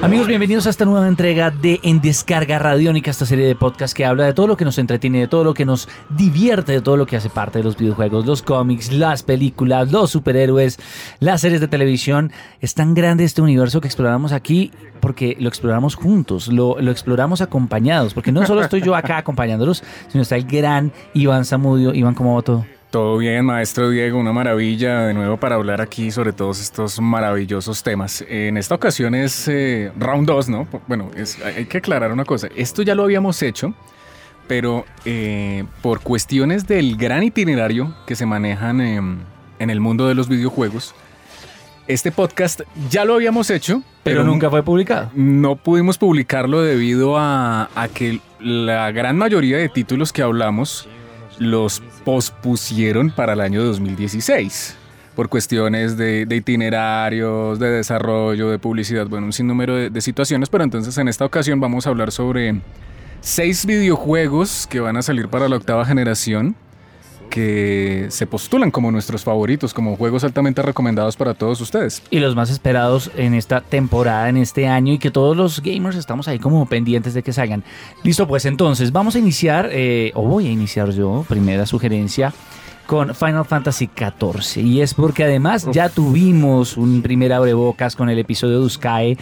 Amigos, bienvenidos a esta nueva entrega de En Descarga Radiónica, esta serie de podcast que habla de todo lo que nos entretiene, de todo lo que nos divierte, de todo lo que hace parte de los videojuegos, los cómics, las películas, los superhéroes, las series de televisión. Es tan grande este universo que exploramos aquí porque lo exploramos juntos, lo, lo exploramos acompañados, porque no solo estoy yo acá acompañándolos, sino está el gran Iván Zamudio. Iván, ¿cómo va todo? Todo bien, maestro Diego, una maravilla de nuevo para hablar aquí sobre todos estos maravillosos temas. En esta ocasión es eh, round 2, ¿no? Bueno, es, hay que aclarar una cosa, esto ya lo habíamos hecho, pero eh, por cuestiones del gran itinerario que se manejan en, en el mundo de los videojuegos, este podcast ya lo habíamos hecho, Pero, nunca fue publicado. no pudimos publicarlo debido a, a que la gran mayoría de títulos que hablamos los pospusieron para el año 2016 por cuestiones de, itinerarios, de desarrollo, de publicidad, bueno, un sinnúmero de situaciones, pero entonces en esta ocasión vamos a hablar sobre seis videojuegos que van a salir para la octava generación que se postulan como nuestros favoritos, como juegos altamente recomendados para todos ustedes. y los más esperados en esta temporada, en este año, y que todos los gamers estamos ahí como pendientes de que salgan. Listo, pues entonces vamos a iniciar, eh, o voy a iniciar yo, primera sugerencia, con Final Fantasy XIV. Y es porque además ya tuvimos un primer abrebocas con el episodio de Uscae.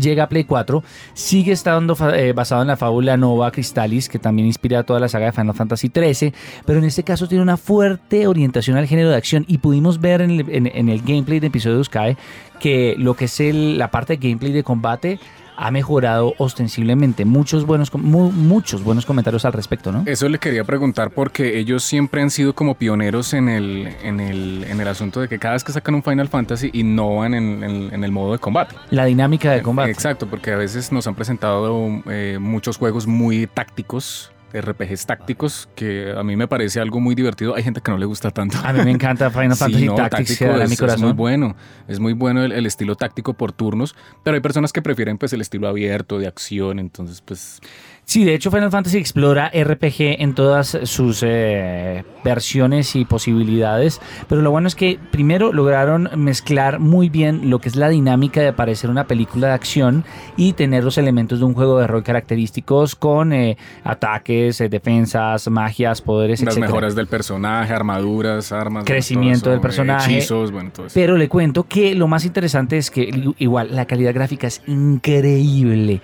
Llega a Play 4, sigue estando eh, basado en la fábula Nova Crystallis, que también inspira toda la saga de Final Fantasy XIII, pero en este caso tiene una fuerte orientación al género de acción y pudimos ver en el, en- en el gameplay de episodio de Uscae que lo que es el- la parte de gameplay de combate ha mejorado ostensiblemente. Muchos buenos, mu- muchos buenos comentarios al respecto, ¿no? Eso le quería preguntar porque ellos siempre han sido como pioneros en el, en el, en el asunto de que cada vez que sacan un Final Fantasy innovan en, en- en el modo de combate. La dinámica de combate. Exacto, porque a veces nos han presentado eh, muchos juegos muy tácticos, RPGs tácticos, que a mí me parece algo muy divertido. Hay gente que no le gusta tanto. A mí me encanta Final Fantasy Sí, no, Tactics, táctico es, mi es corazón. muy bueno, es muy bueno el, el estilo táctico por turnos, pero hay personas que prefieren pues el estilo abierto de acción, entonces pues Sí, de hecho Final Fantasy explora RPG en todas sus eh, versiones y posibilidades, pero lo bueno es que primero lograron mezclar muy bien lo que es la dinámica de parecer una película de acción y tener los elementos de un juego de rol característicos con eh, ataques, eh, defensas, magias, poderes, las etcétera. mejoras del personaje, armaduras, armas, Crecimiento del eso, eh, personaje. hechizos, bueno, todo eso. Pero le cuento que lo más interesante es que igual la calidad gráfica es increíble.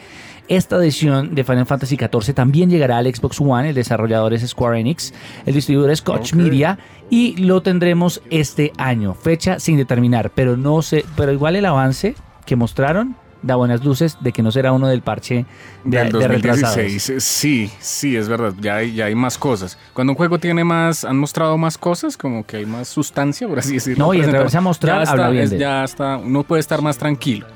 Esta edición de Final Fantasy XIV también llegará al Xbox One, el desarrollador es Square Enix, el distribuidor es Koch. Media y lo tendremos este año, fecha sin determinar, pero no sé, pero igual el avance que mostraron da buenas luces de que no será uno del parche de, Del de retrasados. 2016, eh, sí, sí, es verdad, ya hay, ya hay más cosas. Cuando un juego tiene más, han mostrado más cosas, como que hay más sustancia, por así decirlo. No, y atreverse a mostrar ya está, habla bien es- de él. Ya está, uno puede estar más tranquilo.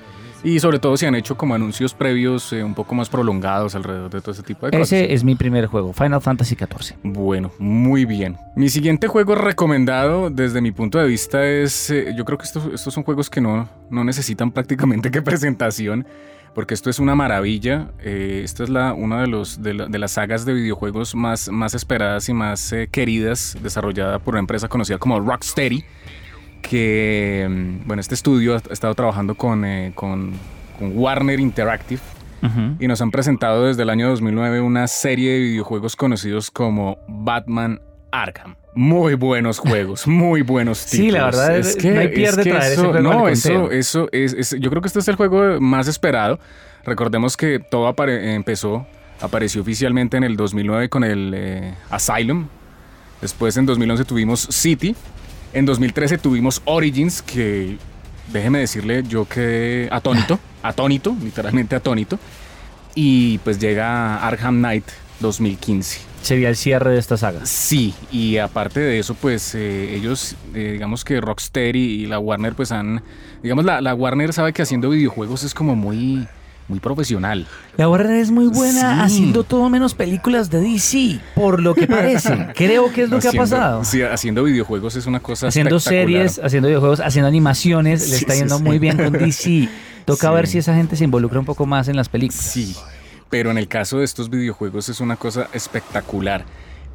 Y sobre todo si han hecho como anuncios previos eh, un poco más prolongados alrededor de todo ese tipo de cosas. Ese es mi primer juego, Final Fantasy XIV. Bueno, muy bien. Mi siguiente juego recomendado desde mi punto de vista es, eh, yo creo que estos, estos son juegos que no, no necesitan prácticamente que presentación, porque esto es una maravilla. Eh, esta es la, una de, los, de, la- de las sagas de videojuegos más, más esperadas y más eh, queridas, desarrollada por una empresa conocida como Rocksteady, que, mm, bueno, este estudio ha estado trabajando con, eh, con, con Warner Interactive y nos han presentado desde el año 2009 una serie de videojuegos conocidos como Batman Arkham. Muy buenos juegos, muy buenos Sí, títulos. la verdad, no hay pierde traer ese eso, juego No, eso, eso es, es- Yo creo que este es el juego más esperado. Recordemos que todo apare- empezó, apareció oficialmente en el 2009 con el eh, Asylum. Después en 2011 tuvimos City. En 2013 tuvimos Origins, que déjeme decirle, yo quedé atónito, atónito, literalmente atónito. Y pues llega Arkham Knight 2015. Sería el cierre de esta saga. Sí, y aparte de eso, pues eh, ellos, eh, digamos que Rocksteady y la Warner, pues han, digamos, la, la Warner sabe que haciendo videojuegos es como muy, muy profesional. La Warner es muy buena Sí. haciendo todo menos películas de DC, por lo que parece. Creo que es lo que ha pasado. Sí, haciendo videojuegos es una cosa haciendo series, haciendo videojuegos, haciendo animaciones, le está yendo muy bien con DC. Toca ver si esa gente se involucra un poco más en las películas. Sí, pero en el caso de estos videojuegos es una cosa espectacular.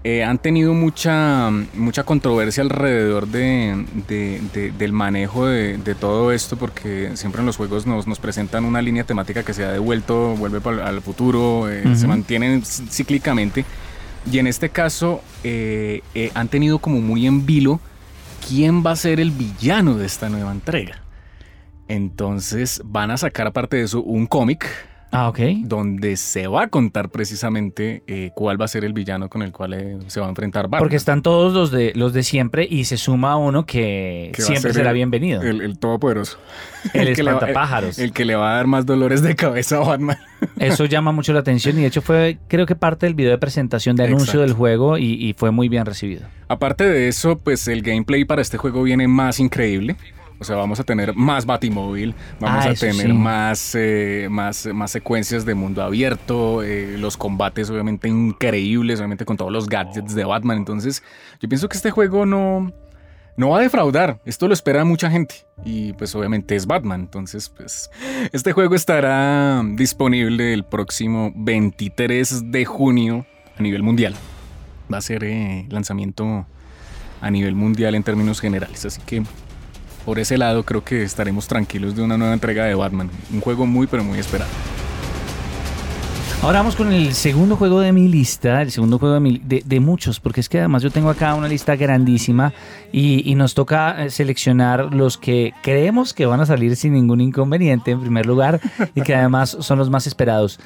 Eh, han tenido mucha, mucha controversia alrededor de, de- de- del manejo de, todo esto, porque siempre en los juegos nos, nos presentan una línea temática que se ha devuelto, vuelve pa'l- al futuro, eh, se Ujú. mantienen cí- cíclicamente. Y en este caso eh, eh, han tenido como muy en vilo quién va a ser el villano de esta nueva entrega. Entonces van a sacar aparte de eso un cómic Ah, ok. donde se va a contar precisamente eh, cuál va a ser el villano con el cual eh, se va a enfrentar Batman. Porque están todos los de los de siempre y se suma uno que, Que siempre ser será el- bienvenido. El, El, el todopoderoso. que le va- espantapájaros. El, que le va a dar más dolores de cabeza a Batman. Eso llama mucho la atención y de hecho fue creo que parte del video de presentación de anuncio Exacto. del juego y, y fue muy bien recibido. Aparte de eso, pues el gameplay para este juego viene más increíble. O sea, vamos a tener más Batimóvil, vamos Ah, a tener sí. más, eh, más, más secuencias de mundo abierto, eh, los combates obviamente increíbles, obviamente con todos los gadgets de Batman. Entonces, yo pienso que este juego no, no va a defraudar. Esto lo espera mucha gente. Y pues obviamente es Batman. Entonces, pues este juego estará disponible el próximo 23 de junio a nivel mundial. Va a ser eh, lanzamiento a nivel mundial en términos generales. Así que por ese lado creo que estaremos tranquilos de una nueva entrega de Batman. Un juego muy pero muy esperado. Ahora vamos con el segundo juego de mi lista, el segundo juego de, mi- de- muchos, porque es que además yo tengo acá una lista grandísima y, y nos toca eh, seleccionar los que creemos que van a salir sin ningún inconveniente en primer lugar y que además son los más esperados.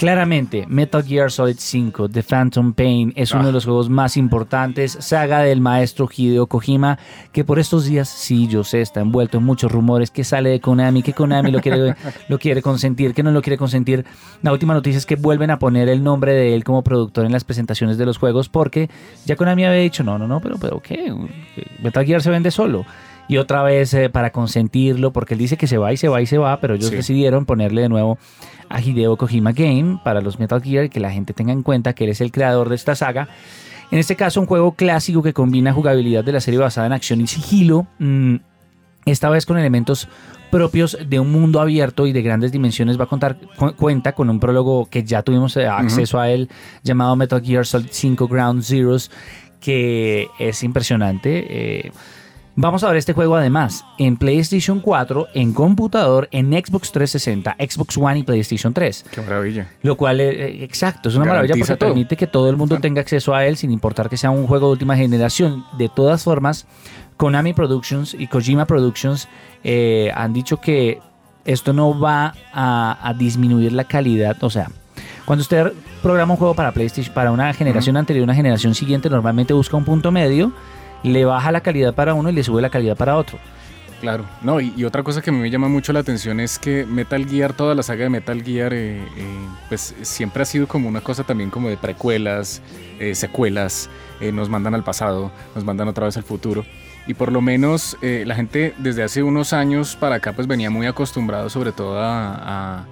Claramente, Metal Gear Solid 5, The Phantom Pain, es uno Ah. de los juegos más importantes, saga del maestro Hideo Kojima, que por estos días, sí, yo sé, está envuelto en muchos rumores, que sale de Konami, que Konami lo quiere, lo quiere consentir, que no lo quiere consentir. La última noticia es que vuelven a poner el nombre de él como productor en las presentaciones de los juegos, porque ya Konami había dicho, no, no, no, pero, pero ¿qué? Metal Gear se vende solo. Y otra vez eh, para consentirlo, porque él dice que se va y se va y se va, pero ellos Sí. decidieron ponerle de nuevo a Hideo Kojima Game para los Metal Gear y que la gente tenga en cuenta que él es el creador de esta saga. En este caso, un juego clásico que combina jugabilidad de la serie basada en acción y sigilo, mm, esta vez con elementos propios de un mundo abierto y de grandes dimensiones, va a contar cu- cuenta con un prólogo que ya tuvimos eh, acceso a él, llamado Metal Gear Solid 5 Ground Zeroes, que es impresionante. eh, Vamos a ver este juego además en PlayStation 4, en computador, en Xbox 360, Xbox One y PlayStation 3. Qué maravilla. Lo cual, eh, eh, exacto, es una maravilla porque todo. permite que todo el mundo tenga acceso a él sin importar que sea un juego de última generación. De todas formas, Konami Productions y Kojima Productions eh, han dicho que esto no va a, a disminuir la calidad. O sea, cuando usted programa un juego para PlayStation, para una generación anterior, una generación siguiente, normalmente busca un punto medio, le baja la calidad para uno y le sube la calidad para otro. Claro, no, y, otra cosa que me llama mucho la atención es que Metal Gear, toda la saga de Metal Gear, eh, eh, pues siempre ha sido como una cosa también como de precuelas, eh, secuelas, nos mandan al pasado, nos mandan otra vez al futuro. Y por lo menos la gente desde hace unos años para acá pues venía muy acostumbrado sobre todo a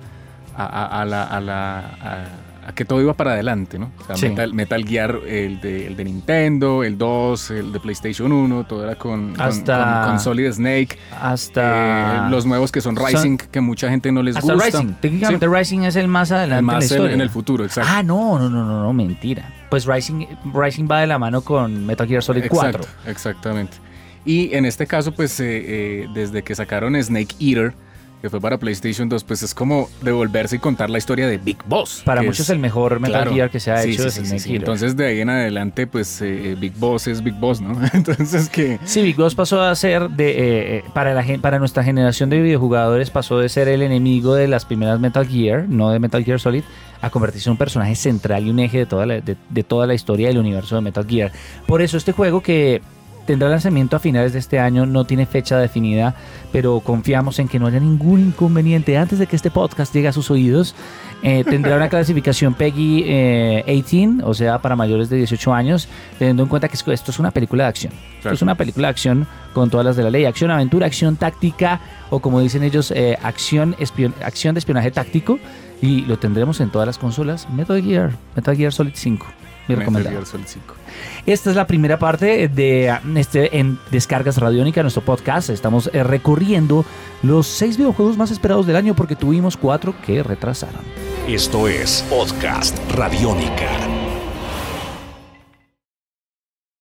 la- a- que todo iba para adelante, ¿no? O sea, Sí. Metal, Metal Gear, el de, el de Nintendo, el 2, el de PlayStation 1, todo era con, con- Hasta- con- con Solid Snake. Hasta Eh, los nuevos que son Son- Rising, que mucha gente no les Hasta gusta. Rising. Técnicamente Rising es el más adelante en la más en, historia. en el futuro, exacto. Ah, no, no, no, no, no, mentira. Pues Rising, Rising va de la mano con Metal Gear Solid 4. Exacto, exactamente. Y en este caso, pues eh, eh, desde que sacaron Snake Eater, que fue para PlayStation 2, pues es como devolverse y contar la historia de Big Boss. Para muchos es- el mejor Metal claro. Gear que se ha Sí, hecho sí, sí. Entonces de ahí en adelante, pues eh, Big Boss es Big Boss, ¿no? Entonces que... Sí, Big Boss pasó a ser de eh, eh, para la para nuestra generación de videojugadores pasó de ser el enemigo de las primeras Metal Gear, no de Metal Gear Solid, a convertirse en un personaje central y un eje de toda la, de, de toda la historia del universo de Metal Gear. Por eso este juego que tendrá lanzamiento a finales de este año, no tiene fecha definida, pero confiamos en que no haya ningún inconveniente antes de que este podcast llegue a sus oídos. Eh, tendrá una clasificación PEGI eh, 18, o sea, para mayores de 18 años, teniendo en cuenta que esto es una película de acción. Esto es una película de acción con todas las de la ley. Acción, aventura, acción táctica, o como dicen ellos, eh, acción, espion- acción de espionaje táctico. Y lo tendremos en todas las consolas. Metal Gear, Metal Gear Solid 5. Mi Metal recomendado. Gear Solid 5. Esta es la primera parte de este en Descargas Radiónica, nuestro podcast. Estamos eh, recorriendo los seis videojuegos más esperados del año porque tuvimos cuatro que retrasaron. Esto es Podcast Radiónica.